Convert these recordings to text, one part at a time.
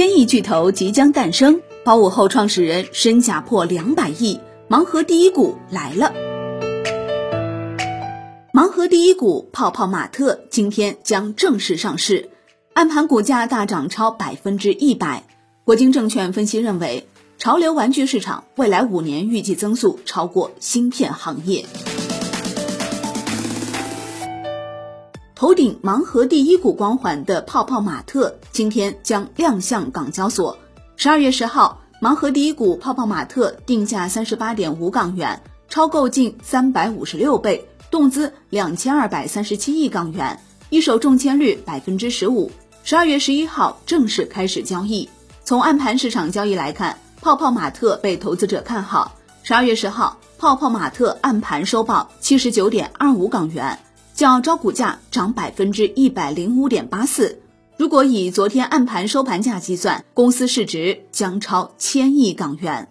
千亿巨头即将诞生，包五后创始人身价破两百亿，盲盒第一股来了。盲盒第一股泡泡玛特今天将正式上市，暗盘股价大涨超百分之一百。国金证券分析认为，潮流玩具市场未来五年预计增速超过芯片行业。头顶盲盒第一股光环的泡泡玛特今天将亮相港交所。十二月十号，盲盒第一股泡泡玛特定价三十八点五港元，超购近三百五十六倍，动资两千二百三十七亿港元，一手中签率百分之十五。十二月十一号正式开始交易。从暗盘市场交易来看，泡泡玛特被投资者看好。十二月十号，泡泡玛特暗盘收报七十九点二五港元。较招股价涨百分之一百零五点八四。如果以昨天暗盘收盘价计算，公司市值将超千亿港元。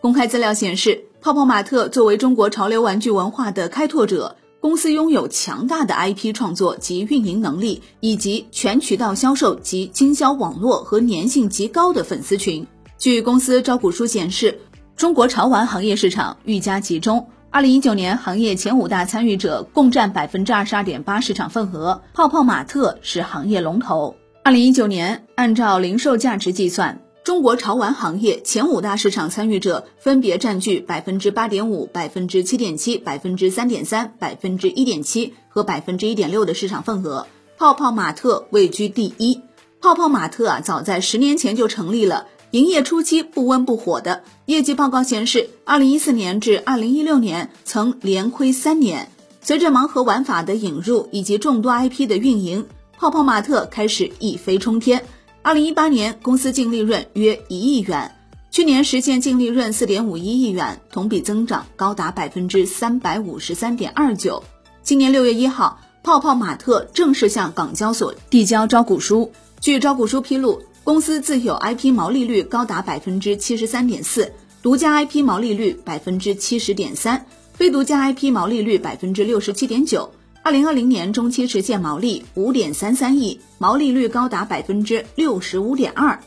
公开资料显示，泡泡玛特作为中国潮流玩具文化的开拓者，公司拥有强大的 IP 创作及运营能力，以及全渠道销售及经销网络和粘性极高的粉丝群。据公司招股书显示，中国潮玩行业市场愈加集中。二零一九年，行业前五大参与者共占百分之二十二点八市场份额，泡泡玛特是行业龙头。二零一九年，按照零售价值计算，中国潮玩行业前五大市场参与者分别占据百分之八点五、百分之七点七、百分之三点三、百分之一点七和百分之一点六的市场份额，泡泡玛特位居第一。泡泡玛特啊，早在十年前就成立了。营业初期不温不火的业绩报告显示，二零一四年至二零一六年曾连亏三年。随着盲盒玩法的引入以及众多 IP 的运营，泡泡玛特开始一飞冲天。二零一八年公司净利润约一亿元，去年实现净利润四点五一亿元，同比增长高达百分之三百五十三点二九。今年六月一号，泡泡玛特正式向港交所递交招股书。据招股书披露。公司自有 IP 毛利率高达百分之七十三点四，独家 IP 毛利率百分之七十点三，非独家 IP 毛利率百分之六十七点九。二零二零年中期实现毛利五点三三亿，毛利率高达百分之六十五点二。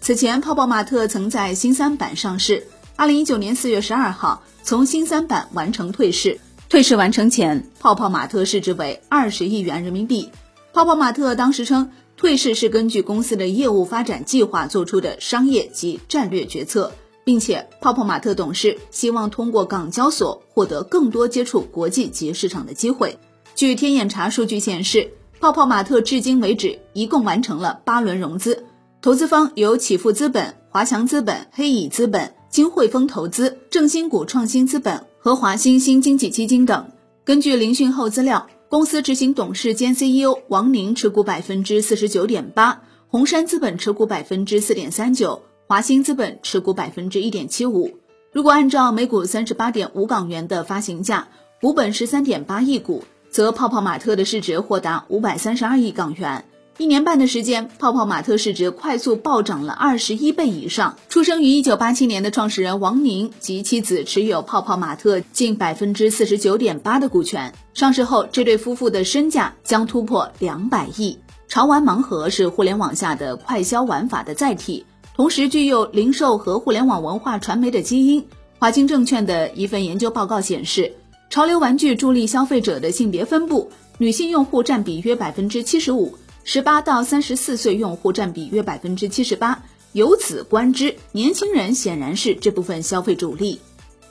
此前，泡泡玛特曾在新三板上市。二零一九年四月十二号，从新三板完成退市。退市完成前，泡泡玛特市值为二十亿元人民币。泡泡玛特当时称。退市是根据公司的业务发展计划做出的商业及战略决策，并且泡泡玛特董事希望通过港交所获得更多接触国际级市场的机会。据天眼查数据显示，泡泡玛特至今为止一共完成了八轮融资，投资方有启富资本、华强资本、黑蚁资本、金汇丰投资、正新股创新资本和华新新经济基金等。根据聆讯后资料。公司执行董事兼 CEO 王宁持股百分之四十九点八，红杉资本持股百分之四点三九，华兴资本持股百分之一点七五。如果按照每股三十八点五港元的发行价，股本十三点八亿股，则泡泡玛特的市值或达五百三十二亿港元。一年半的时间，泡泡玛特市值快速暴涨了二十一倍以上。出生于一九八七年的创始人王宁及妻子持有泡泡玛特近百分之四十九点八的股权。上市后，这对夫妇的身价将突破两百亿。潮玩盲盒是互联网下的快消玩法的载体，同时具有零售和互联网文化传媒的基因。华金证券的一份研究报告显示，潮流玩具助力消费者的性别分布，女性用户占比约百分之七十五。十八到三十四岁用户占比约百分之七十八，由此观之，年轻人显然是这部分消费主力。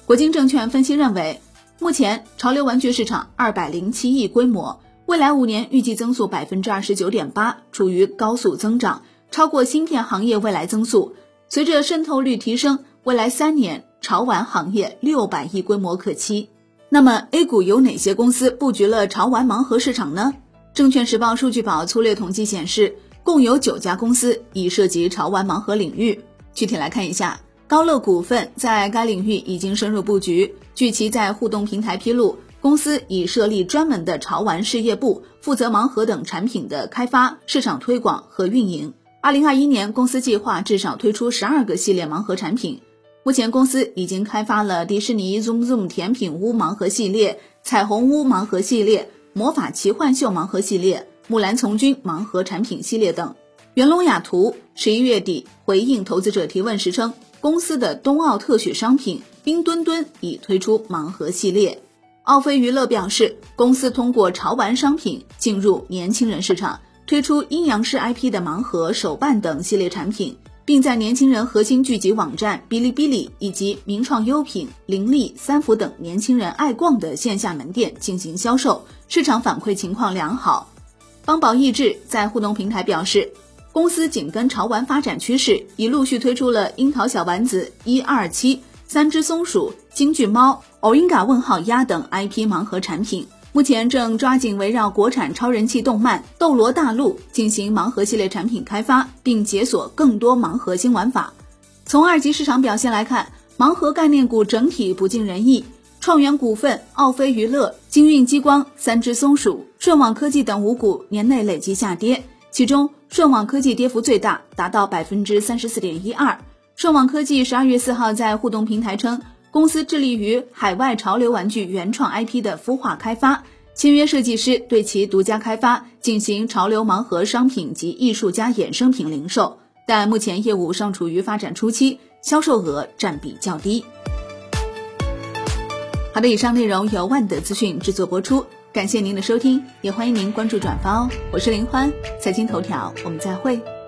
国金证券分析认为，目前潮流玩具市场二百零七亿规模，未来五年预计增速百分之二十九点八，处于高速增长，超过芯片行业未来增速。随着渗透率提升，未来三年潮玩行业六百亿规模可期。那么 A 股有哪些公司布局了潮玩盲盒市场呢？证券时报数据宝粗略统计显示，共有九家公司已涉及潮玩盲盒领域。具体来看一下，高乐股份在该领域已经深入布局。据其在互动平台披露，公司已设立专门的潮玩事业部，负责盲盒等产品的开发、市场推广和运营。二零二一年，公司计划至少推出十二个系列盲盒产品。目前，公司已经开发了迪士尼 Zoom Zoom 甜品屋盲盒系列、彩虹屋盲盒系列。魔法奇幻秀盲盒系列、木兰从军盲盒产品系列等。元龙雅图十一月底回应投资者提问时称，公司的冬奥特许商品冰墩墩已推出盲盒系列。奥飞娱乐表示，公司通过潮玩商品进入年轻人市场，推出阴阳师 IP 的盲盒、手办等系列产品。并在年轻人核心聚集网站哔哩哔哩以及名创优品、林立、三福等年轻人爱逛的线下门店进行销售，市场反馈情况良好。邦宝益智在互动平台表示，公司紧跟潮玩发展趋势，已陆续推出了樱桃小丸子、一二七、三只松鼠、京剧猫、欧英嘎问号鸭等 IP 盲盒产品。目前正抓紧围绕国产超人气动漫《斗罗大陆》进行盲盒系列产品开发，并解锁更多盲盒新玩法。从二级市场表现来看，盲盒概念股整体不尽人意。创元股份、奥飞娱乐、金运激光、三只松鼠、顺网科技等五股年内累计下跌，其中顺网科技跌幅最大，达到百分之三十四点一二。顺网科技十二月四号在互动平台称。公司致力于海外潮流玩具原创 IP 的孵化开发，签约设计师对其独家开发进行潮流盲盒商品及艺术家衍生品零售，但目前业务尚处于发展初期，销售额占比较低。好的，以上内容由万德资讯制作播出，感谢您的收听，也欢迎您关注转发哦。我是林欢，财经头条，我们再会。